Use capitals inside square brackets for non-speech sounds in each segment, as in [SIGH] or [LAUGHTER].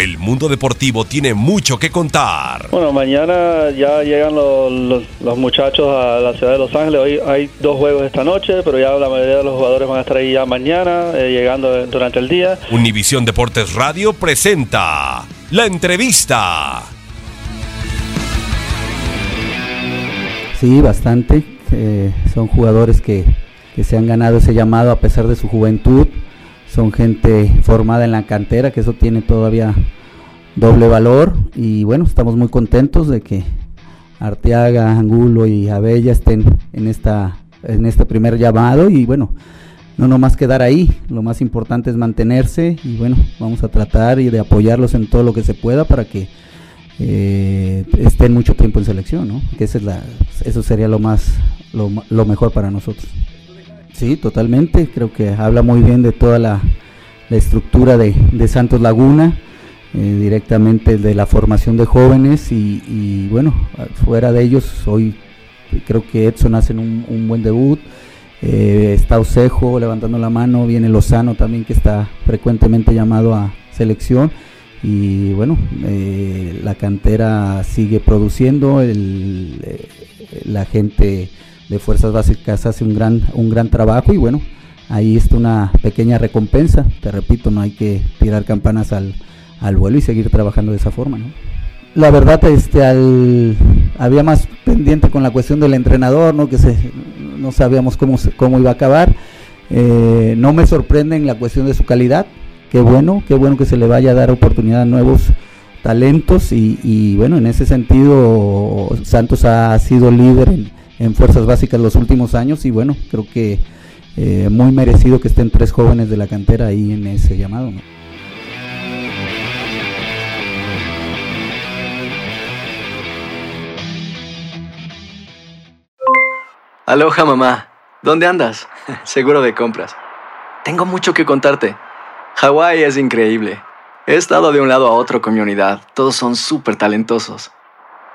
El mundo deportivo tiene mucho que contar. Bueno, mañana ya llegan los, los- los muchachos a la ciudad de Los Ángeles. Hoy hay dos juegos esta noche, pero ya la mayoría de los jugadores van a estar ahí ya mañana, eh, llegando durante el día. Univisión Deportes Radio presenta la entrevista. Sí, bastante. Eh, son jugadores que, que se han ganado ese llamado a pesar de su juventud. Son gente formada en la cantera, que eso tiene todavía doble valor. Y bueno, estamos muy contentos de que Arteaga, Angulo y Abella estén en, esta, en este primer llamado. Y bueno, no nomás quedar ahí, lo más importante es mantenerse. Y bueno, vamos a tratar y de apoyarlos en todo lo que se pueda para que eh, estén mucho tiempo en selección, ¿no? Que esa es la, eso sería lo más, lo, mejor para nosotros. Sí, totalmente. Creo que habla muy bien de toda la, estructura de, Santos Laguna, eh, directamente de la formación de jóvenes y, bueno, fuera de ellos, hoy creo que Edson hace un, buen debut. Eh, está Osejo levantando la mano, viene Lozano también que está frecuentemente llamado a selección y bueno, eh, la cantera sigue produciendo, la gente de Fuerzas Básicas hace un gran, un gran trabajo y bueno, ahí está una pequeña recompensa, te repito, no hay que tirar campanas al, al vuelo y seguir trabajando de esa forma, ¿no? La verdad, este, había más pendiente con la cuestión del entrenador, ¿no? Que se, no sabíamos cómo, cómo iba a acabar. Eh, no me sorprende en la cuestión de su calidad. Qué bueno, qué bueno que se le vaya a dar oportunidad a nuevos talentos y, y bueno, en ese sentido Santos ha sido líder en, en fuerzas básicas los últimos años y bueno, creo que eh, muy merecido que estén tres jóvenes de la cantera ahí en ese llamado. ¿no? Aloha mamá, ¿dónde andas? [LAUGHS] Seguro de compras. Tengo mucho que contarte. Hawái es increíble. He estado de un lado a otro con mi unidad. Todos son súper talentosos.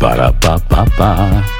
Para pa pa pa.